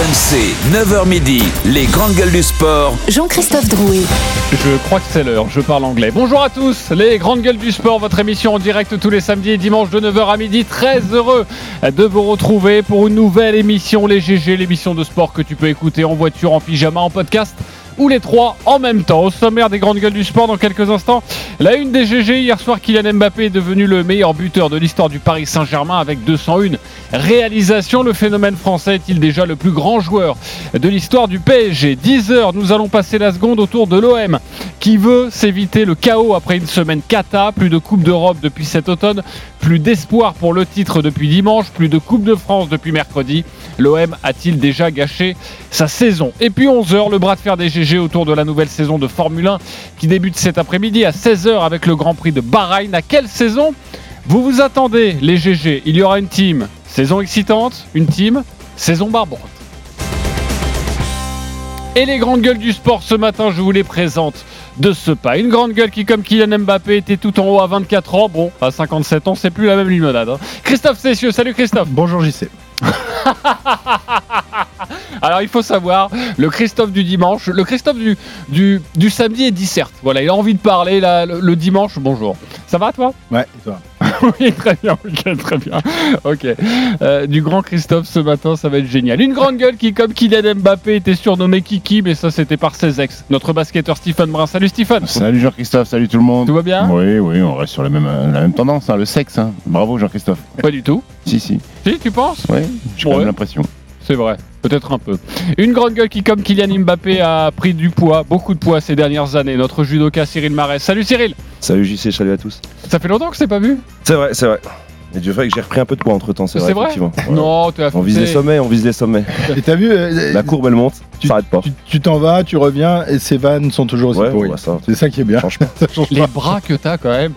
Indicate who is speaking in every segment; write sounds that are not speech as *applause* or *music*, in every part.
Speaker 1: RMC, 9h midi, les grandes gueules du sport.
Speaker 2: Jean-Christophe Drouet.
Speaker 3: Je crois que c'est l'heure, je parle anglais. Bonjour à tous, les grandes gueules du sport, votre émission en direct tous les samedis et dimanches de 9h à midi. Très heureux de vous retrouver pour une nouvelle émission, les GG, l'émission de sport que tu peux écouter en voiture, en pyjama, en podcast ou les trois en même temps. Au sommaire des grandes gueules du sport dans quelques instants, la une des GG. Hier soir, Kylian Mbappé est devenu le meilleur buteur de l'histoire du Paris Saint-Germain avec 201 réalisations. Le phénomène français est-il déjà le plus grand joueur de l'histoire du PSG 10 heures, nous allons passer la seconde autour de l'OM qui veut s'éviter le chaos après une semaine cata. Plus de Coupe d'Europe depuis cet automne, plus d'espoir pour le titre depuis dimanche, plus de Coupe de France depuis mercredi. L'OM a-t-il déjà gâché sa saison? Et puis 11h, le bras de fer des GG autour de la nouvelle saison de Formule 1 qui débute cet après-midi à 16h avec le Grand Prix de Bahreïn. À quelle saison vous vous attendez, les GG Il y aura une team saison excitante, une team saison barbante. Et les grandes gueules du sport ce matin, je vous les présente de ce pas. Une grande gueule qui, comme Kylian Mbappé, était tout en haut à 24 ans. Bon, à 57 ans, c'est plus la même limonade. hein. Christophe Cessieux, salut Christophe.
Speaker 4: Bonjour JC. *laughs*
Speaker 3: Alors il faut savoir, le Christophe du dimanche, le Christophe du, du, du samedi est disserte. Voilà, il a envie de parler là, le, le dimanche. Bonjour. Ça va toi?
Speaker 4: Ouais, et toi *laughs*
Speaker 3: Oui, très bien, très bien. Ok. Euh, du grand Christophe ce matin, ça va être génial. Une grande gueule qui, comme Kylian Mbappé, était surnommé Kiki, mais ça c'était par ses ex. Notre basketteur Stephen Brun. Salut Stephen.
Speaker 4: Salut Jean-Christophe, salut tout le monde.
Speaker 3: Tout va bien?
Speaker 4: Oui, oui, on reste sur la même, la même tendance, hein, le sexe. hein. Bravo Jean-Christophe.
Speaker 3: Pas du tout.
Speaker 4: Si, si.
Speaker 3: Si, tu penses?
Speaker 4: Oui, j'ai
Speaker 3: Ouais.
Speaker 4: l'impression.
Speaker 3: C'est vrai, peut-être un peu. Une grande gueule qui, comme Kylian Mbappé, a pris du poids, beaucoup de poids ces dernières années. Notre judoka Cyril Marès. Salut Cyril
Speaker 5: Salut JC, salut à tous.
Speaker 3: Ça fait longtemps que c'est pas vu
Speaker 5: C'est vrai, c'est vrai. Et Dieu fait que j'ai repris un peu de poids entre temps, c'est vrai.
Speaker 3: C'est vrai
Speaker 5: effectivement. Ouais.
Speaker 3: Non, tu as
Speaker 5: On vise les sommets, on vise les sommets. *laughs*
Speaker 4: Et t'as vu, euh,
Speaker 5: La courbe elle monte,
Speaker 4: tu-
Speaker 5: ça arrête pas.
Speaker 4: tu- t'en vas, tu reviens, et ces vannes sont toujours aussi
Speaker 5: Ouais,
Speaker 4: pourries.
Speaker 5: bah.
Speaker 4: C'est ça qui est bien.
Speaker 5: Franchement, *laughs*
Speaker 4: Ça change
Speaker 3: Les
Speaker 4: pas.
Speaker 3: bras que t'as quand même.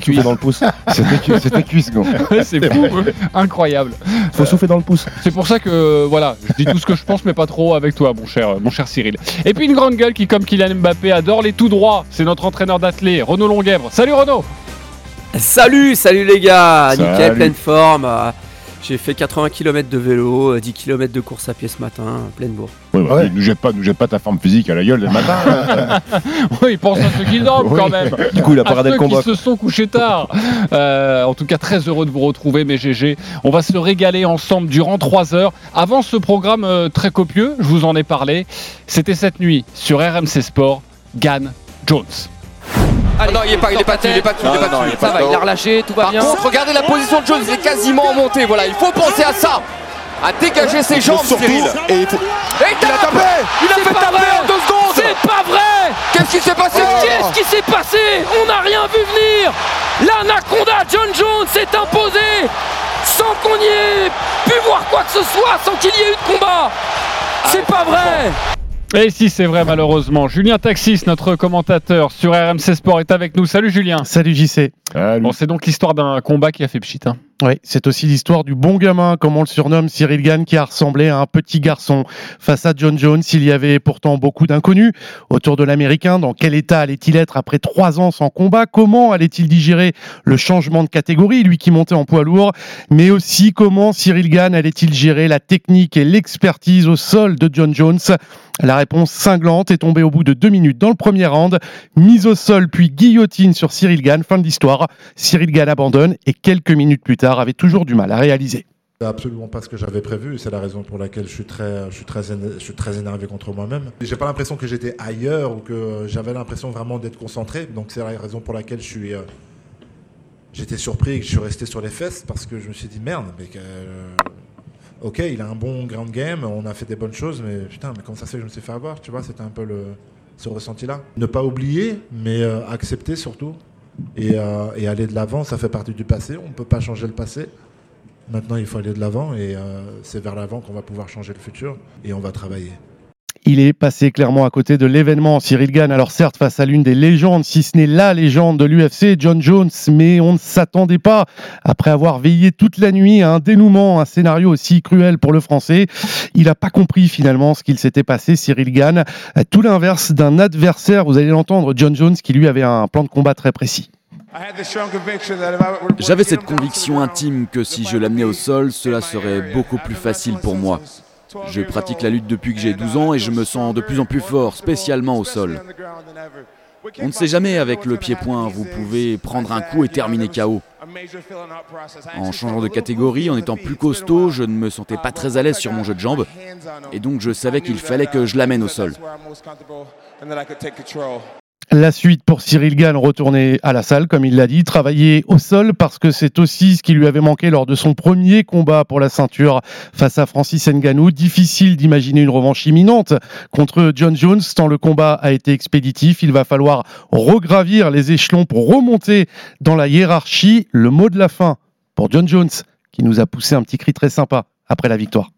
Speaker 3: Cuisses.
Speaker 5: dans le pouce.
Speaker 4: C'était cu- C'était cuisse, gros. *laughs*
Speaker 3: C'est fou, *laughs* incroyable.
Speaker 5: Faut souffler dans le pouce.
Speaker 3: C'est pour ça que voilà, je dis tout ce que je pense, mais pas trop avec toi, mon cher, mon cher Cyril. Et puis une grande gueule qui, comme Kylian Mbappé, adore les tout droits. C'est notre entraîneur d'athlé, Renaud Longuèvre. Salut Renaud.
Speaker 6: Salut, salut les gars,
Speaker 4: Salut.
Speaker 6: nickel, pleine forme. Euh, J'ai fait 80 km de vélo, euh, 10 km de course à pied ce matin, euh, pleine bourre.
Speaker 4: Ouais, bah,
Speaker 3: Ouais.
Speaker 4: Nous jette pas, nous jette pas ta forme physique à la gueule le matin. *laughs*
Speaker 3: Oui, il pense à ceux qui dorment
Speaker 4: Oui.
Speaker 3: quand même.
Speaker 5: Du coup, il a
Speaker 3: à
Speaker 5: pas regardé
Speaker 3: ceux
Speaker 5: le combat.
Speaker 3: qui se sont couchés tard. Euh, en tout cas, très heureux de vous retrouver, mes GG. On va se régaler ensemble durant 3 heures. Avant ce programme euh, très copieux, je vous en ai parlé. C'était cette nuit sur RMC Sport, Gann Jones.
Speaker 7: Allez, non, il est pas, il est pas dessus, il est pas dessus, il est pas dessus. Ça va, il a relâché, tout va
Speaker 8: Par
Speaker 7: bien.
Speaker 8: contre, regardez la position de Jones, il est quasiment en montée. Voilà, il faut penser à ça. À dégager ses jambes, Cyril. Et il, faut... Et il a tapé Il a fait taper en deux secondes
Speaker 7: C'est pas vrai
Speaker 8: Qu'est-ce qui s'est passé
Speaker 7: Qu'est-ce qui s'est passé? On n'a rien vu venir L'anaconda John Jones s'est imposé sans qu'on y ait pu voir quoi que ce soit, sans qu'il y ait eu de combat C'est pas vrai
Speaker 3: Et si c'est vrai, malheureusement, Julien Taxis, notre commentateur sur RMC Sport, est avec nous. Salut Julien.
Speaker 9: Salut JC.
Speaker 4: Salut.
Speaker 3: Bon, c'est donc l'histoire d'un combat qui a fait pchit. hein.
Speaker 9: Oui, c'est aussi l'histoire du bon gamin, comme on le surnomme, Cyril Gann, qui a ressemblé à un petit garçon. Face à John Jones, il y avait pourtant beaucoup d'inconnus autour de l'Américain. Dans quel état allait-il être après trois ans sans combat? Comment allait-il digérer le changement de catégorie, lui qui montait en poids lourd? Mais aussi, comment Cyril Gann allait-il gérer la technique et l'expertise au sol de John Jones? La réponse cinglante est tombée au bout de deux minutes dans le premier round. Mise au sol, puis guillotine sur Cyril Gann. Fin de l'histoire. Cyril Gann abandonne et quelques minutes plus tard avait toujours du mal à réaliser.
Speaker 10: C'est absolument pas ce que j'avais prévu. C'est la raison pour laquelle je suis très, je suis très, je suis très énervé contre moi-même. J'ai pas l'impression que j'étais ailleurs ou que j'avais l'impression vraiment d'être concentré. Donc c'est la raison pour laquelle je suis, euh, j'étais surpris et que je suis resté sur les fesses parce que je me suis dit merde, mais euh, ok, il a un bon ground game, on a fait des bonnes choses, mais putain, mais comment ça se fait que je me suis fait avoir? Tu vois, c'était un peu le, ce ressenti-là. Ne pas oublier, mais euh, accepter surtout et, euh, et aller de l'avant. Ça fait partie du passé. On ne peut pas changer le passé. Maintenant, il faut aller de l'avant et euh, c'est vers l'avant qu'on va pouvoir changer le futur et on va travailler.
Speaker 9: Il est passé clairement à côté de l'événement. Cyril Gann, alors certes face à l'une des légendes, si ce n'est la légende de l'UFC, John Jones, mais on ne s'attendait pas, après avoir veillé toute la nuit à un dénouement, un scénario aussi cruel pour le Français. Il n'a pas compris finalement ce qu'il s'était passé, Cyril Gann. Tout l'inverse d'un adversaire, vous allez l'entendre, John Jones, qui lui avait un plan de combat très précis.
Speaker 1: J'avais cette conviction intime que si je l'amenais au sol, cela serait beaucoup plus facile pour moi. Je pratique la lutte depuis que j'ai 12 ans et je me sens de plus en plus fort, spécialement au sol. On ne sait jamais avec le pied-point, vous pouvez prendre un coup et terminer KO. En changeant de catégorie, en étant plus costaud, je ne me sentais pas très à l'aise sur mon jeu de jambes et donc je savais qu'il fallait que je l'amène au sol.
Speaker 9: La suite pour Cyril Gann, retourner à la salle, comme il l'a dit, travailler au sol parce que c'est aussi ce qui lui avait manqué lors de son premier combat pour la ceinture face à Francis Ngannou. Difficile d'imaginer une revanche imminente contre John Jones tant le combat a été expéditif. Il va falloir regravir les échelons pour remonter dans la hiérarchie. Le mot de la fin pour John Jones qui nous a poussé un petit cri très sympa après la victoire.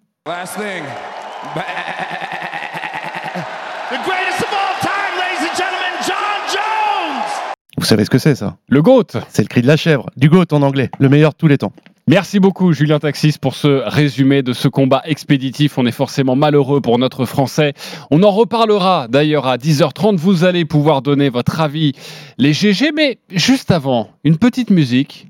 Speaker 9: Vous savez ce que c'est ça
Speaker 3: Le GOAT
Speaker 9: C'est le cri de la chèvre, du GOAT en anglais, le meilleur de tous les temps.
Speaker 3: Merci beaucoup Julien Taxis pour ce résumé de ce combat expéditif. On est forcément malheureux pour notre Français. On en reparlera d'ailleurs à 10h30. Vous allez pouvoir donner votre avis, les GG, mais juste avant, une petite musique.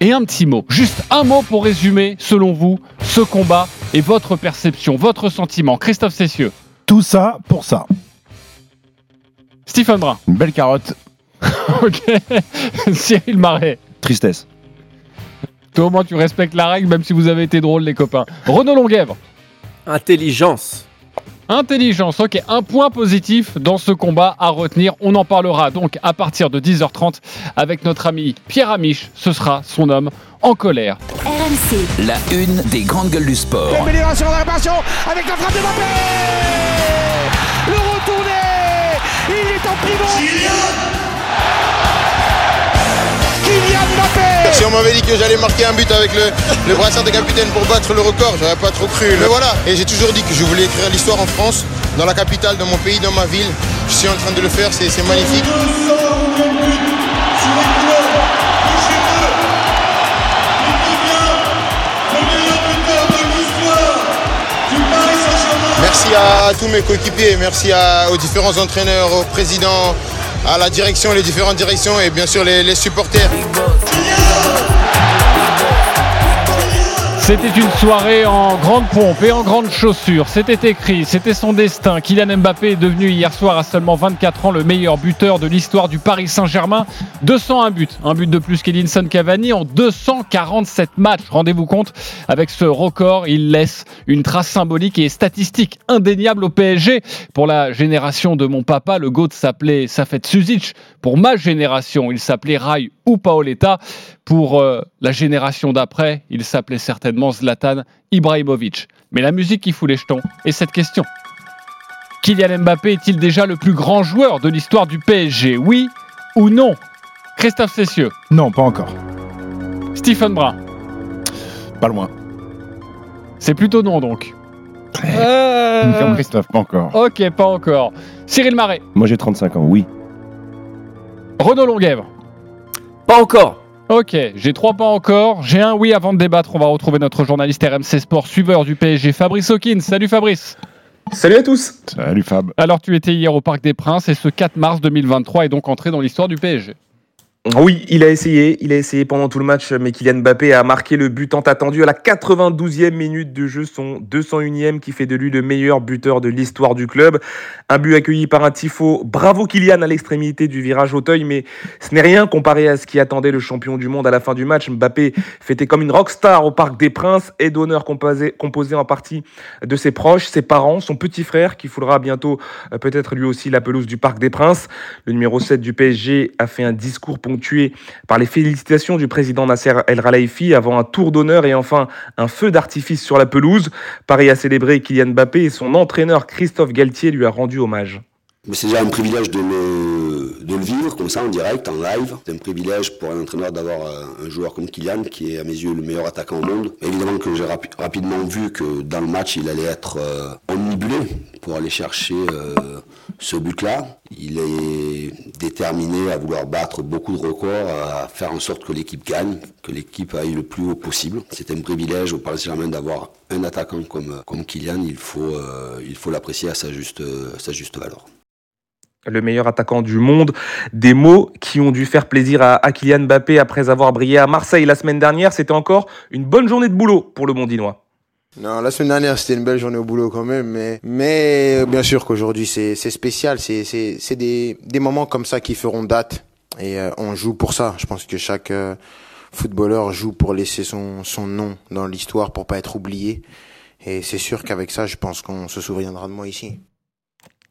Speaker 3: Et un petit mot, juste un mot pour résumer, selon vous, ce combat et votre perception, votre sentiment. Christophe Cessieux.
Speaker 2: Tout ça pour ça.
Speaker 3: Stephen Brun.
Speaker 4: Une belle carotte. *laughs*
Speaker 3: ok. *laughs* Cyril Marais.
Speaker 5: Tristesse.
Speaker 3: Toi, au moins, tu respectes la règle, même si vous avez été drôles, les copains. Renaud Longuèvre.
Speaker 6: Intelligence.
Speaker 3: Intelligence, ok, un point positif dans ce combat à retenir. On en parlera donc à partir de 10h30 avec notre ami Pierre Amiche. Ce sera son homme en colère.
Speaker 1: RMC. La une des grandes gueules du sport.
Speaker 11: Amélioration de la avec la frappe de Mbappé Le retourné Il est en Kylian Mbappé
Speaker 12: Si on m'avait dit que j'allais marquer un but avec le, le brassard de capitaine pour battre le record, j'aurais pas trop cru. Mais voilà, et j'ai toujours dit que je voulais écrire l'histoire en France, dans la capitale, dans mon pays, dans ma ville. Je suis en train de le faire, c'est magnifique. Merci à tous mes coéquipiers, merci aux différents entraîneurs, au président, à la direction, les différentes directions et bien sûr les supporters.
Speaker 3: C'était une soirée en grande pompe et en grande chaussure. C'était écrit, c'était son destin. Kylian Mbappé est devenu hier soir à seulement 24 ans le meilleur buteur de l'histoire du Paris Saint-Germain. 201 buts, un but de plus qu'Edinson Cavani en 247 matchs. Rendez-vous compte, avec ce record, il laisse une trace symbolique et statistique indéniable au PSG. Pour la génération de mon papa, le GOAT s'appelait Safet Suzic. Pour ma génération, il s'appelait Rai ou Paoletta. Pour euh, la génération d'après, il s'appelait certainement Zlatan Ibrahimovic. Mais la musique qui fout les jetons est cette question. Kylian Mbappé est-il déjà le plus grand joueur de l'histoire du PSG Oui ou non? Christophe Cessieux.
Speaker 2: Non, pas encore.
Speaker 3: Stephen Brun.
Speaker 4: Pas loin.
Speaker 3: C'est plutôt non donc. Euh,
Speaker 4: Comme Christophe, pas encore.
Speaker 3: Ok, pas encore. Cyril Marais.
Speaker 5: Moi j'ai 35 ans, oui.
Speaker 3: Renaud Longuèvre.
Speaker 6: Pas encore.
Speaker 3: Ok, j'ai trois pas encore. J'ai un oui avant de débattre. On va retrouver notre journaliste RMC Sport, suiveur du PSG, Fabrice Hawkins. Salut Fabrice.
Speaker 13: Salut à tous.
Speaker 4: Salut Fab.
Speaker 3: Alors tu étais hier au Parc des Princes et ce 4 mars 2023 est donc entré dans l'histoire du PSG.
Speaker 13: Oui, il a essayé, il a essayé pendant tout le match, mais Kylian Mbappé a marqué le but tant attendu à la 92e minute de jeu, son 201e qui fait de lui le meilleur buteur de l'histoire du club. Un but accueilli par un tifo. Bravo Kylian à l'extrémité du virage Auteuil, mais ce n'est rien comparé à ce qui attendait le champion du monde à la fin du match. Mbappé fêtait comme une rockstar au Parc des Princes et d'honneur composé, composé en partie de ses proches, ses parents, son petit frère qui foulera bientôt euh, peut-être lui aussi la pelouse du Parc des Princes. Le numéro 7 du PSG a fait un discours ponctué par les félicitations du président Nasser El Khelaifi avant un tour d'honneur et enfin un feu d'artifice sur la pelouse. Paris a célébré Kylian Mbappé et son entraîneur Christophe Galtier lui a rendu hommage.
Speaker 14: De le vivre comme ça en direct, en live. C'est un privilège pour un entraîneur d'avoir euh, un joueur comme Kylian, qui est à mes yeux le meilleur attaquant au monde. Évidemment que j'ai rapi rapidement vu que dans le match, il allait être euh, omnibulé pour aller chercher euh, ce but-là. Il est déterminé à vouloir battre beaucoup de records, à faire en sorte que l'équipe gagne, que l'équipe aille le plus haut possible. C'est un privilège au Paris Saint-Germain d'avoir un attaquant comme, comme Kylian. Il faut, l'apprécier à sa juste, sa juste valeur.
Speaker 13: Le meilleur attaquant du monde. Des mots qui ont dû faire plaisir à, à Kylian Mbappé après avoir brillé à Marseille la semaine dernière. C'était encore une bonne journée de boulot pour le Mondinois.
Speaker 12: Non, la semaine dernière, c'était une belle journée au boulot quand même, mais, mais bien sûr qu'aujourd'hui, c'est spécial. C'est des, des moments comme ça qui feront date. Et euh, on joue pour ça. Je pense que chaque euh, footballeur joue pour laisser son, son nom dans l'histoire, pour pas être oublié. Et c'est sûr qu'avec ça, je pense qu'on se souviendra de moi ici.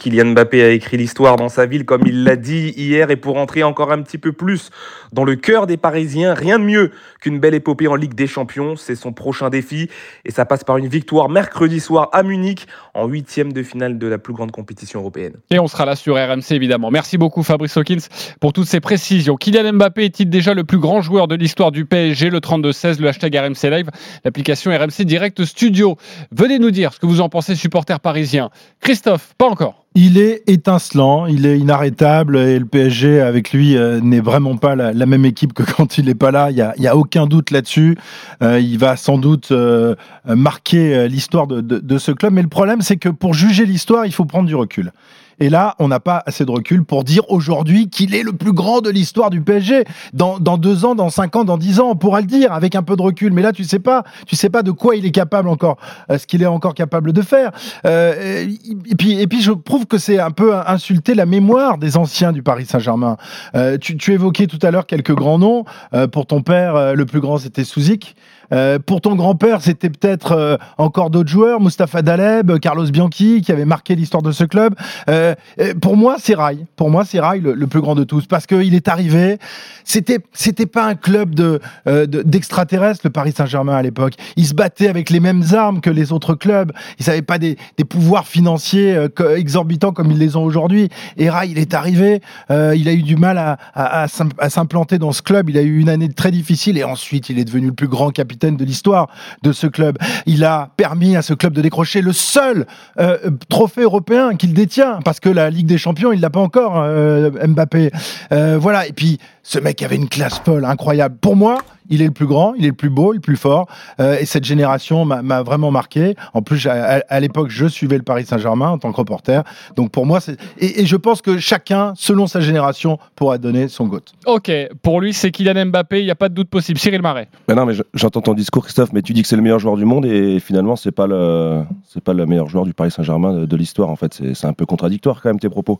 Speaker 13: Kylian Mbappé a écrit l'histoire dans sa ville, comme il l'a dit hier, et pour entrer encore un petit peu plus dans le cœur des Parisiens, rien de mieux qu'une belle épopée en Ligue des Champions. C'est son prochain défi, et ça passe par une victoire mercredi soir à Munich, en huitième de finale de la plus grande compétition européenne.
Speaker 3: Et on sera là sur RMC évidemment. Merci beaucoup Fabrice Hawkins pour toutes ces précisions. Kylian Mbappé est-il déjà le plus grand joueur de l'histoire du PSG Le 32-16, le hashtag RMC Live, l'application RMC Direct Studio? Venez nous dire ce que vous en pensez, supporters parisiens. Christophe, pas encore.
Speaker 2: Il est étincelant, il est inarrêtable et le PSG avec lui euh, n'est vraiment pas la, la, même équipe que quand il n'est pas là. Il y a, a, aucun doute là-dessus. Euh, il va sans doute euh, marquer l'histoire de, de, de, ce club. Mais le problème, c'est que pour juger l'histoire, il faut prendre du recul. Et là, on n'a pas assez de recul pour dire aujourd'hui qu'il est le plus grand de l'histoire du PSG. Dans, dans, deux ans, dans cinq ans, dans dix ans, on pourra le dire avec un peu de recul. Mais là, tu sais pas, tu sais pas de quoi il est capable encore, euh, ce qu'il est encore capable de faire. Euh, et puis, et puis, je trouve que c'est un peu insulter la mémoire des anciens du Paris Saint-Germain. Euh, tu, tu, évoquais tout à l'heure quelques grands noms. Euh, pour ton père, le plus grand, c'était Souzik. Euh, pour ton grand-père, c'était peut-être euh, encore d'autres joueurs, Mustapha Daleb, Carlos Bianchi, qui avait marqué l'histoire de ce club. Euh, pour moi, c'est Rai. Pour moi, c'est Rai le, plus grand de tous, parce qu'il est arrivé. C'était, c'était pas un club de, d'extraterrestres, le Paris Saint-Germain à l'époque. Il se battait avec les mêmes armes que les autres clubs. Ils n'avaient pas des, des, pouvoirs financiers exorbitants comme ils les ont aujourd'hui. Et Rai, il est arrivé. il a eu du mal à, à, à s'implanter dans ce club. Il a eu une année très difficile et ensuite, il est devenu le plus grand capitaine de l'histoire de ce club. Il a permis à ce club de décrocher le seul euh, trophée européen qu'il détient, parce que la Ligue des Champions, il l'a pas encore, euh, Mbappé. Euh, voilà. Et puis, ce mec avait une classe folle, incroyable. Pour moi, il est le plus grand, il est le plus beau, le plus fort. Euh, et cette génération m'a vraiment marqué. En plus, à, à l'époque, je suivais le Paris Saint-Germain en tant que reporter. Donc pour moi, c'est et, et, je pense que chacun, selon sa génération, pourra donner son goût.
Speaker 3: Ok, pour lui, c'est Kylian Mbappé. Il n'y a pas de doute possible. Cyril Marais.
Speaker 5: Mais non, mais j'entends ton discours, Christophe. Mais tu dis que c'est le meilleur joueur du monde et finalement, c'est pas le c'est pas le meilleur joueur du Paris Saint-Germain de, de l'histoire. En fait, c'est un peu contradictoire quand même tes propos.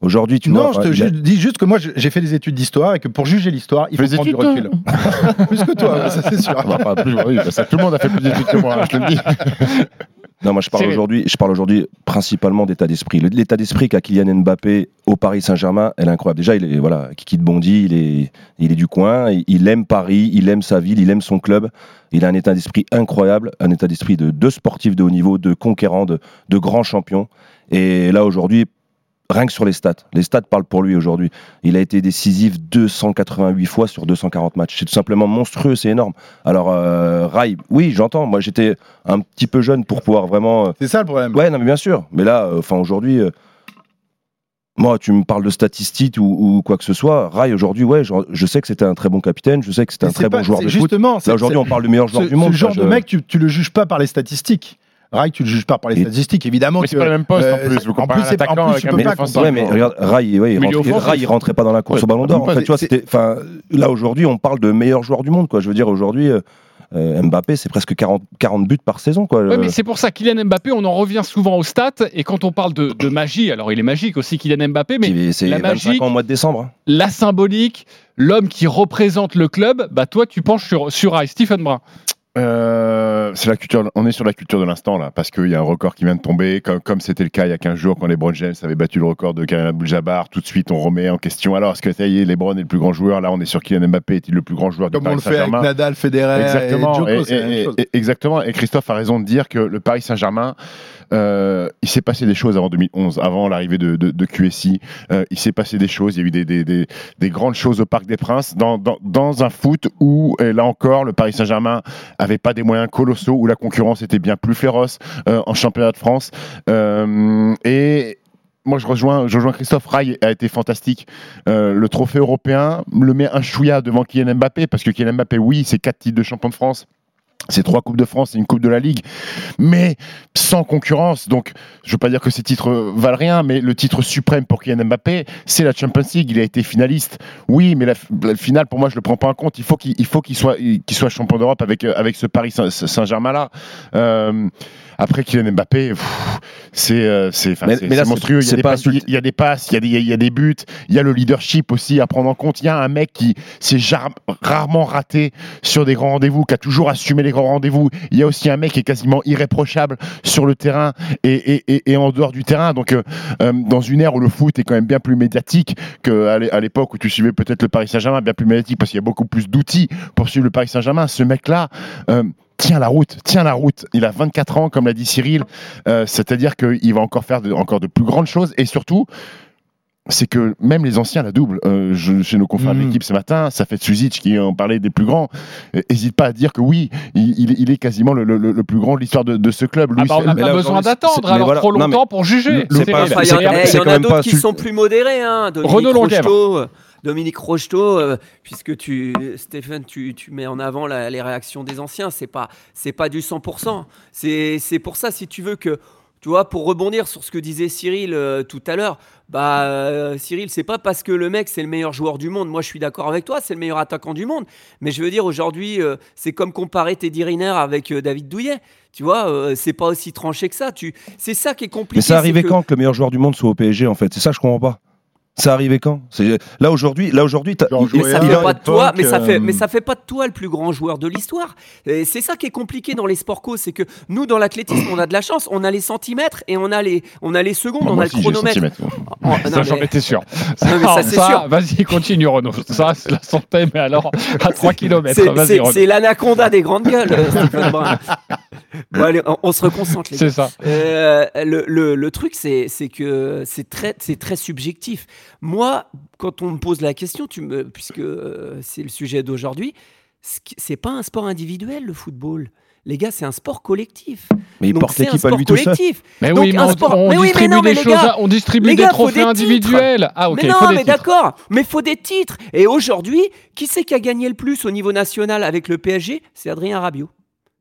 Speaker 5: Aujourd'hui, tu
Speaker 2: non,
Speaker 5: vois,
Speaker 2: je te dis juste que moi j'ai fait des études d'histoire et que pour juger l'histoire, il faut prendre du recul. *laughs* plus que toi, *laughs* ça c'est sûr.
Speaker 4: Bah, pas plus, oui, ça, tout le monde a fait plus d'études que moi, je te le dis. *laughs*
Speaker 5: Non, moi je parle aujourd'hui, je parle aujourd'hui principalement d'état d'esprit. L'état d'esprit qu'a Kylian Mbappé au Paris Saint-Germain, elle est incroyable. Déjà, il est voilà, Kiki de Bondy, il est, il est du coin, il aime Paris, il aime sa ville, il aime son club. Il a un état d'esprit incroyable, un état d'esprit de deux sportifs de haut niveau, de conquérants, de, de grands champions. Et là aujourd'hui, rien que sur les stats. Les stats parlent pour lui aujourd'hui. Il a été décisif 288 fois sur 240 matchs. C'est tout simplement monstrueux, c'est énorme. Alors, euh, Rai, oui, j'entends. Moi, j'étais un petit peu jeune pour pouvoir vraiment.
Speaker 2: C'est ça le problème.
Speaker 5: Ouais, non, mais bien sûr. Mais là, enfin, euh, aujourd'hui. Euh, moi, tu me parles de statistiques ou, ou, quoi que ce soit. Rai, aujourd'hui, ouais, je, je, sais que c'était un très bon capitaine, je sais que c'était un très
Speaker 2: pas,
Speaker 5: bon joueur de
Speaker 2: justement,
Speaker 5: foot. Là, aujourd'hui, on parle du meilleur joueur
Speaker 2: ce,
Speaker 5: du monde.
Speaker 2: Ce genre ça, de mec, tu, tu le juges pas par les statistiques. Rai, tu le juges pas par les statistiques, évidemment.
Speaker 4: Mais c'est pas le même poste en plus. Vous comparez un attaquant avec un défenseur.
Speaker 5: Ouais, mais regarde, Rai, ouais, il, Rai, il rentrait pas dans la course au Ballon d'Or. En fait, tu vois, c'était, enfin, là aujourd'hui, on parle de meilleur joueur du monde, quoi. Je veux dire, aujourd'hui. Euh, Mbappé, c'est presque 40, 40, buts par saison. Quoi.
Speaker 3: Ouais, mais c'est pour ça, Kylian Mbappé, on en revient souvent aux stats. Et quand on parle de, de magie, alors il est magique aussi, Kylian Mbappé, mais
Speaker 5: c'est
Speaker 3: la magie,
Speaker 5: en mois de décembre.
Speaker 3: La symbolique, l'homme qui représente le club, bah toi, tu penches sur, sur Rai. Stephen Brun.
Speaker 4: Euh, c'est la culture. On est sur la culture de l'instant là, parce qu'il y a un record qui vient de tomber, comme comme c'était le cas il y a 15 jours quand LeBron James avait battu le record de Karim Abdul-Jabbar. Tout de suite, on remet en question. Alors, est-ce que ça y est, LeBron est le plus grand joueur? Là, on est sur Kylian Mbappé est-il le plus grand joueur
Speaker 2: comme
Speaker 4: du Paris
Speaker 2: Saint-Germain Comme on le fait avec Nadal, Federer,
Speaker 4: exactement.
Speaker 2: et Djoko,
Speaker 4: et, et, et, exactement. Et Christophe a raison de dire que le Paris Saint-Germain. Euh, il s'est passé des choses avant 2011, avant l'arrivée de, QSI. Euh, il s'est passé des choses. Il y a eu des, des, des, des grandes choses au Parc des Princes dans, un foot où, là encore, le Paris Saint-Germain avait pas des moyens colossaux, où la concurrence était bien plus féroce euh, en championnat de France. Et moi, je rejoins, je rejoins Christophe Rai a été fantastique. Le trophée européen le met un chouïa devant Kylian Mbappé parce que Kylian Mbappé, oui, c'est quatre titres de champion de France c'est trois Coupes de France et une Coupe de la Ligue, mais sans concurrence. Donc, je ne veux pas dire que ces titres valent rien, mais le titre suprême pour Kylian Mbappé, c'est la Champions League. Il a été finaliste. Oui, mais la, finale, pour moi, je ne le prends pas en compte. Il faut qu'il soit, champion d'Europe avec, avec ce Paris Saint-Germain-là. Euh, après, Kylian Mbappé, c'est monstrueux. Il y, a des passes, il y a des passes, il y a des, il y a des buts, il y a le leadership aussi à prendre en compte. Il y a un mec qui s'est rarement raté sur des grands rendez-vous, qui a toujours assumé les grands rendez-vous. Il y a aussi un mec qui est quasiment irréprochable sur le terrain et, et, et en dehors du terrain. Donc, euh, euh, dans une ère où le foot est quand même bien plus médiatique qu'à l'époque où tu suivais peut-être le Paris Saint-Germain, bien plus médiatique parce qu'il y a beaucoup plus d'outils pour suivre le Paris Saint-Germain. Ce mec-là, euh, tient la route, tient la route. Il a 24 ans, comme l'a dit Cyril, euh, c'est-à-dire qu'il va encore faire de, encore de plus grandes choses et surtout. C'est que même les anciens la double. Euh, chez nos confrères de
Speaker 2: Mm.
Speaker 4: l'équipe ce matin, ça fait Suzic qui en parlait des plus grands. N'hésite pas à dire que oui, il, il- il est quasiment le, le- le plus grand de l'histoire de, de ce club.
Speaker 3: Ah
Speaker 4: Luis
Speaker 3: bah, on n'a pas besoin d'attendre alors trop longtemps pour juger.
Speaker 6: il y, en- y a d'autres qui sont plus modérés. Hein.
Speaker 3: Renaud Longuèvre.
Speaker 6: Dominique Rocheteau, euh, puisque tu, Stéphane, tu, tu mets en avant la- les réactions des anciens, c'est pas, c'est pas du 100%. C'est, pour ça, si tu veux que, tu vois, pour rebondir sur ce que disait Cyril euh, tout à l'heure, bah euh, Cyril, c'est pas parce que le mec c'est le meilleur joueur du monde. Moi, je suis d'accord avec toi, c'est le meilleur attaquant du monde. Mais je veux dire, aujourd'hui, euh, c'est comme comparer Teddy Riner avec David Douillet. Tu vois, c'est pas aussi tranché que ça. Tu, c'est ça qui est compliqué.
Speaker 5: Mais ça arrivait
Speaker 6: que-
Speaker 5: quand que le meilleur joueur du monde soit au PSG en fait? C'est ça que je comprends pas. Ça arrivait quand? Là aujourd'hui, là aujourd'hui,
Speaker 6: Mais ça fait pas de toi, mais ça fait,
Speaker 2: euh,
Speaker 6: mais ça fait pas de toi le plus grand joueur de l'histoire. C'est ça qui est compliqué dans les sports co, c'est que nous dans l'athlétisme on a de la chance, on a les centimètres et on a les, on a les secondes, on a
Speaker 4: aussi,
Speaker 6: le chronomètre. Oh, non,
Speaker 3: Ça, j'en
Speaker 6: mais-
Speaker 3: étais sûr.
Speaker 6: Non, mais ça, sûr.
Speaker 3: Vas-y, continue, Renaud. Ça, c'est la santé, mais alors à 3 km.
Speaker 6: C'est- l'anaconda des grandes gueules. *laughs* Bon, allez, on, on se reconcentre. les
Speaker 3: C'est ça.
Speaker 6: Euh, le, le- le truc, c'est c'est que c'est très, c'est très subjectif. Moi, quand on me pose la question, tu me, puisque euh, c'est le sujet d'aujourd'hui, c'est pas un sport individuel, le football. Les gars, c'est un sport collectif.
Speaker 5: Mais il
Speaker 6: Donc,
Speaker 5: porte l'équipe à lui tout seul.
Speaker 3: Mais
Speaker 6: Donc,
Speaker 3: oui, mais
Speaker 6: un
Speaker 3: on,
Speaker 6: sport-
Speaker 3: on
Speaker 6: mais oui, mais
Speaker 3: distribue
Speaker 6: non, mais les
Speaker 3: choses,
Speaker 6: gars,
Speaker 3: on distribue
Speaker 6: les
Speaker 3: des
Speaker 6: gars,
Speaker 3: trophées individuels. Ah ok,
Speaker 6: mais non,
Speaker 3: faut des
Speaker 6: mais d'accord, mais il faut des titres. Et aujourd'hui, qui c'est qui a gagné le plus au niveau national avec le PSG C'est Adrien Rabiot.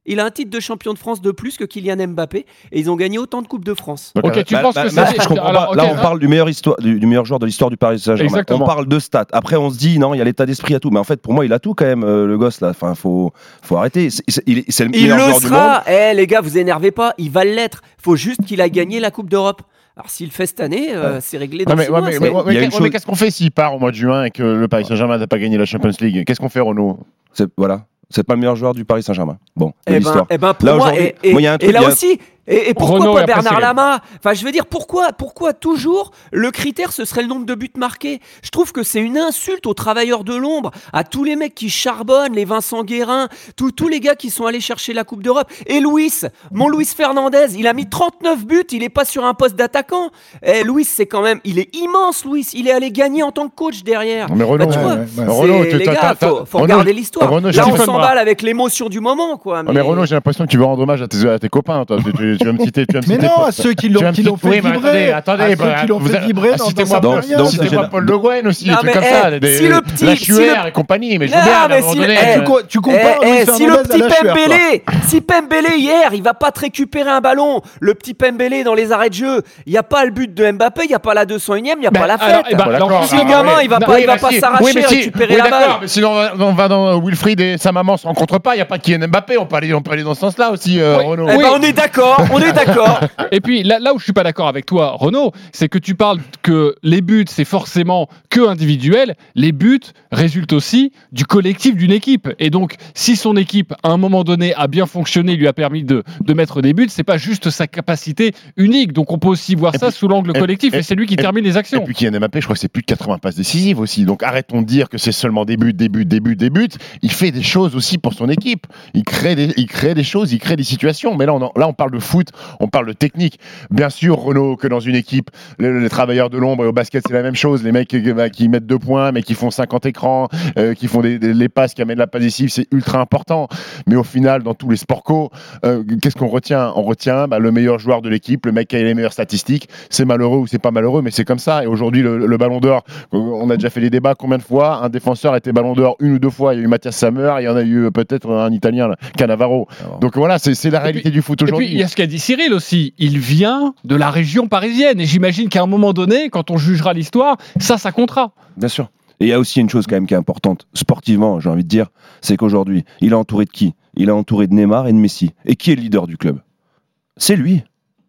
Speaker 6: Il a un titre de champion de France de plus que Kylian Mbappé et ils ont gagné autant de coupes de France.
Speaker 3: Ok, tu
Speaker 5: Bah,
Speaker 3: penses
Speaker 5: bah,
Speaker 3: que
Speaker 5: bah,
Speaker 3: c'est.
Speaker 5: je comprends
Speaker 3: alors,
Speaker 5: pas.
Speaker 3: ok,
Speaker 5: Là, on
Speaker 3: hein.
Speaker 5: parle du meilleur, histoire, du, du meilleur joueur de l'histoire du Paris Saint-Germain.
Speaker 3: Exactement.
Speaker 5: On parle de stats. Après, on se dit, non, il y a l'état d'esprit à tout. Mais en fait, pour moi, il a tout quand même, euh, le gosse, là. Enfin, faut, faut arrêter. C'est il le
Speaker 6: Il
Speaker 5: meilleur
Speaker 6: le
Speaker 5: joueur du monde.
Speaker 6: sera. Eh les gars, vous énervez pas. Il va l'être. Faut juste qu'il a gagné la Coupe d'Europe. Alors s'il le fait cette année, euh, c'est réglé dans
Speaker 4: Ouais, mais,
Speaker 6: six
Speaker 4: ouais,
Speaker 6: mois,
Speaker 4: mais-
Speaker 5: chose-
Speaker 4: qu'est-ce qu'on fait s'il part au mois de juin et que le Paris Saint-Germain n'a pas gagné la Champions League? Qu'est-ce qu'on fait, Renaud?
Speaker 5: C'est- Voilà. C'est pas le meilleur joueur du Paris Saint-Germain. Bon, de
Speaker 6: Eh ben,
Speaker 5: l'histoire.
Speaker 6: eh ben, pour
Speaker 5: Là,
Speaker 6: moi,
Speaker 5: aujourd'hui,
Speaker 6: et, et-
Speaker 5: moi, y a un
Speaker 6: et
Speaker 5: truc,
Speaker 6: là
Speaker 5: y a-
Speaker 6: aussi, et, et pourquoi
Speaker 3: Renaud et
Speaker 6: pas Bernard. Lama Enfin, je veux dire, pourquoi, pourquoi toujours le critère ce serait le nombre de buts marqués? Je trouve que c'est une insulte aux travailleurs de l'ombre, à tous les mecs qui charbonnent, les Vincent Guérin, tous tous les gars qui sont allés chercher la Coupe d'Europe. Et Luis, mon Luis Fernandez, il a mis 39 buts, il est pas sur un poste d'attaquant. Eh, Luis, c'est quand même, il est immense, Luis. Il est allé gagner en tant que coach derrière.
Speaker 4: Non, mais Renaud,
Speaker 6: Bah, tu
Speaker 4: ouais,
Speaker 6: vois,
Speaker 4: ouais, ouais.
Speaker 6: c'est-
Speaker 4: Renaud, tu-
Speaker 6: les gars, faut, faut
Speaker 4: Renaud,
Speaker 6: regarder l'histoire.
Speaker 4: Renaud,
Speaker 6: Là, on s'emballe avec l'émotion du moment, quoi.
Speaker 4: Mais Renaud, j'ai l'impression que tu veux rendre hommage à tes, à tes copains. Toi. Tu, vas me citer. Tu vas me
Speaker 2: Mais
Speaker 4: citer
Speaker 2: non, à ceux qui l'ont fait
Speaker 4: oui,
Speaker 2: vibrer.
Speaker 4: attendez,
Speaker 2: à
Speaker 4: attendez.
Speaker 2: ceux
Speaker 4: bah,
Speaker 2: qui l'ont
Speaker 4: vous
Speaker 2: fait vibrer
Speaker 4: ah, Citez-moi Paul- Le Guen aussi, des trucs comme
Speaker 6: eh,
Speaker 4: ça.
Speaker 6: si le petit-
Speaker 4: la
Speaker 6: si
Speaker 4: Chuer
Speaker 6: le-
Speaker 4: et compagnie. Mais je veux bien,
Speaker 6: si-
Speaker 4: donné,
Speaker 6: eh,
Speaker 2: Tu, co- tu compares
Speaker 6: eh, si le petit. Pembele, si Pembele hier, il va pas te récupérer un ballon, le petit Pembele dans les arrêts de jeu, il y a pas le but de Mbappé, il y a pas la 201e, il y a pas la fête.
Speaker 4: d'accord,
Speaker 6: si le
Speaker 4: ah,
Speaker 6: gamin, il va pas,
Speaker 4: oui,
Speaker 6: il va
Speaker 4: bah,
Speaker 6: pas
Speaker 4: si.
Speaker 6: s'arracher, récupérer la balle.
Speaker 4: sinon, on va, dans Wilfried et sa maman se rencontrent pas. Il n'y a pas Kylian Mbappé. On peut aller, on peut aller dans ce sens-là aussi. Renaud.
Speaker 6: Eh ben, on est d'accord, on est d'accord.
Speaker 3: Et puis là, là où je suis pas d'accord avec toi, Renaud, c'est que tu parles que les buts c'est forcément que individuel. Les buts résultent aussi du collectif d'une équipe. Et donc, si son équipe à un moment donné a bien fonctionné, lui a permis de, de mettre des buts, c'est pas juste sa capacité unique. Donc on peut aussi voir
Speaker 4: Et
Speaker 3: ça
Speaker 4: puis-
Speaker 3: sous l'angle
Speaker 4: et-
Speaker 3: collectif. Et,
Speaker 4: et-
Speaker 3: c'est lui qui
Speaker 4: et-
Speaker 3: termine les
Speaker 4: Et
Speaker 3: actions.
Speaker 4: puis Kylian Mbappé, je crois que c'est plus de 80 passes décisives aussi. Donc arrêtons de dire que c'est seulement des buts, des buts, des buts, des buts. Il fait des choses aussi pour son équipe. Il crée des, il crée des choses, il crée des situations. Mais là, on, en- là, on parle de foot, on parle de technique. Bien sûr, Renault, que dans une équipe, les, les travailleurs de l'ombre et au basket, c'est la même chose. Les mecs qui, bah, qui mettent deux points, mais qui font 50 écrans, euh, qui font des, des- les passes, qui amènent la passe décisive, c'est ultra important. Mais au final, dans tous les sports co, euh, qu'est-ce qu'on retient? On retient bah, le meilleur joueur de l'équipe, le mec qui a les meilleures statistiques. C'est malheureux ou c'est pas malheureux, mais c'est comme ça. Et aujourd'hui, le, le ballon d'or, on a déjà fait les débats combien de fois un défenseur a été ballon d'or une ou deux fois? Il y a eu Mathias Sammer, il y en a eu euh, peut-être un Italien, là, Cannavaro. Donc voilà, c'est la réalité du foot
Speaker 3: il
Speaker 4: aujourd'hui.
Speaker 3: y a ce qu'a dit Cyril aussi. Il vient de la région parisienne. Et j'imagine qu'à un moment donné, quand on jugera l'histoire, ça, ça comptera.
Speaker 5: Bien sûr. Et il y a aussi une chose quand même qui est importante, sportivement, j'ai envie de dire, c'est qu'aujourd'hui, il est entouré de qui? Il est entouré de Neymar et de Messi. Et qui est le leader du club? C'est lui.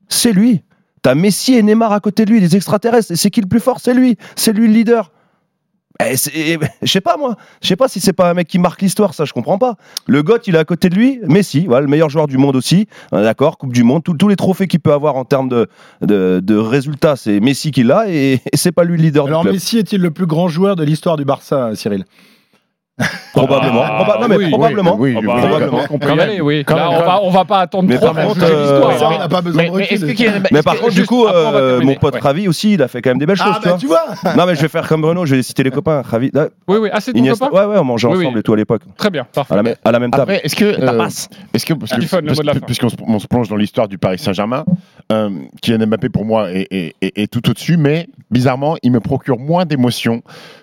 Speaker 5: C'est lui. T'as Messi et Neymar à côté de lui, des extraterrestres. Et c'est qui le plus fort? C'est lui. C'est lui le leader. Eh, eh, Je sais pas moi, je sais pas si c'est pas un mec qui marque l'histoire, ça je comprends pas. Le goth il est à côté de lui, Messi, voilà, le meilleur joueur du monde aussi, Euh, d'accord, Coupe du Monde, tous- les trophées qu'il peut avoir en termes de, de, de résultats, c'est Messi qui l'a et, *laughs* et c'est pas lui le leader
Speaker 2: Alors
Speaker 5: du club.
Speaker 2: Messi est-il le plus grand joueur de l'histoire du Barça, Cyril?
Speaker 5: Probablement. Proba- non, mais
Speaker 3: oui,
Speaker 5: probablement.
Speaker 4: oui, oui,
Speaker 5: probablement.
Speaker 3: Oui.
Speaker 4: Quand
Speaker 3: Là,
Speaker 4: même,
Speaker 3: on, va, on va pas attendre
Speaker 5: Mais
Speaker 3: trop
Speaker 5: par contre, euh,
Speaker 2: on n'a pas besoin
Speaker 9: Mais,
Speaker 2: de
Speaker 9: mais
Speaker 2: recul.
Speaker 5: Mais par contre, du coup, euh, mon pote
Speaker 3: Ouais.
Speaker 5: Ravi aussi, il a fait quand même des belles choses,
Speaker 2: Ah tu vois.
Speaker 5: Non, mais je vais faire comme Bruno, je vais citer les copains. Ravi, là,
Speaker 3: Oui, oui. Ah, c'est ton copain
Speaker 5: ouais, ouais, on mangeait
Speaker 3: Oui, oui.
Speaker 5: ensemble et tout à l'époque,
Speaker 3: Très bien, parfait.
Speaker 5: à la, même- table.
Speaker 4: Après, est-ce que, euh, est-ce que, puisqu'on se, on se plonge dans l'histoire du Paris Saint-Germain, euh, Kylian Mbappé pour moi est tout au-dessus, mais bizarrement, il me procure moins d'émotions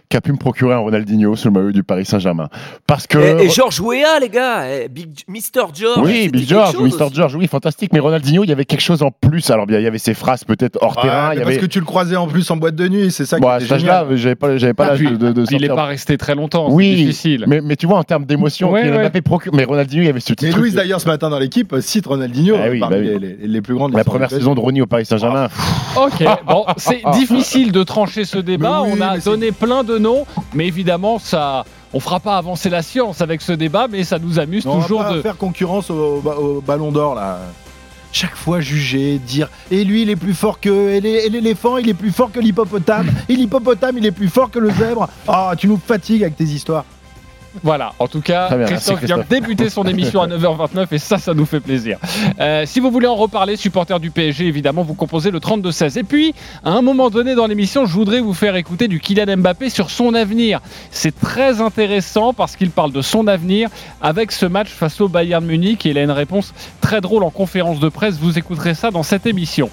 Speaker 4: qu'a pu me procurer un Ronaldinho sur le maillot du Paris Saint-Germain. Parce que.
Speaker 6: Et, et Georges Weah, les gars, eh, Big, Mr. George.
Speaker 4: Oui, Big George,
Speaker 6: aussi.
Speaker 4: George, oui, fantastique. Mais Ronaldinho, il y avait quelque chose en plus. Alors, bien, il y avait ses phrases peut-être hors
Speaker 2: Ouais,
Speaker 4: terrain.
Speaker 2: mais
Speaker 4: Il y
Speaker 2: Parce
Speaker 4: avait.
Speaker 2: que tu le croisais en plus en boîte de nuit, c'est ça qui
Speaker 4: Bon, à
Speaker 2: était
Speaker 4: cet âge-là,
Speaker 2: génial.
Speaker 4: j'avais pas, j'avais pas
Speaker 3: Ah,
Speaker 4: l'âge de, de, de
Speaker 3: Il n'est pas resté très longtemps. c'est
Speaker 4: Oui,
Speaker 3: difficile.
Speaker 4: Mais, mais tu vois, en termes d'émotion,
Speaker 3: Ouais, ouais.
Speaker 4: Procure. Mais Ronaldinho, il y avait ce petit
Speaker 2: Et
Speaker 4: truc.
Speaker 2: Louise d'ailleurs ce matin dans l'équipe cite Ronaldinho
Speaker 4: Ah oui,
Speaker 2: parmi
Speaker 4: bah oui.
Speaker 2: les, les- les plus grandes.
Speaker 4: La première saison de Ronnie au Paris Saint-Germain.
Speaker 3: Ok, bon, c'est *laughs* difficile de trancher ce débat. On a donné plein de noms, mais évidemment, ça, on fera pas avancer la science avec ce débat, mais ça nous amuse
Speaker 2: Non, on va
Speaker 3: toujours
Speaker 2: pas
Speaker 3: de.
Speaker 2: faire concurrence au, au- au Ballon d'Or là. Chaque fois juger, dire et lui il est plus fort que et l'é- et l'éléphant il est plus fort que l'hippopotame et l'hippopotame il est plus fort que le zèbre. Ah tu nous fatigues avec tes histoires.
Speaker 3: Voilà, en tout cas,
Speaker 4: bien,
Speaker 3: Christophe, vient débuter son émission à 9h29 et ça, ça nous fait plaisir. Euh, si vous voulez en reparler, supporter du PSG, évidemment, vous composez le 32-16. Et puis, à un moment donné dans l'émission, je voudrais vous faire écouter du Kylian Mbappé sur son avenir. C'est très intéressant parce qu'il parle de son avenir avec ce match face au Bayern Munich et il a une réponse très drôle en conférence de presse. Vous écouterez ça dans cette émission.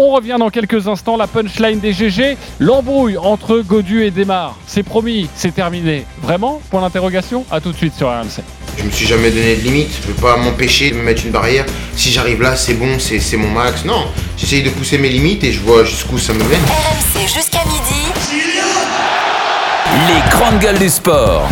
Speaker 3: On revient dans quelques instants, la punchline des GG, l'embrouille entre Godu et Desmar. C'est promis, c'est terminé. Vraiment? Point d'interrogation À tout de suite sur RMC.
Speaker 12: Je me suis jamais donné de limite, je veux pas m'empêcher de me mettre une barrière. Si j'arrive là, c'est bon, c'est c'est mon max. Non, j'essaye de pousser mes limites et je vois jusqu'où ça me mène.
Speaker 15: RMC jusqu'à midi.
Speaker 16: Les grandes gueules du sport.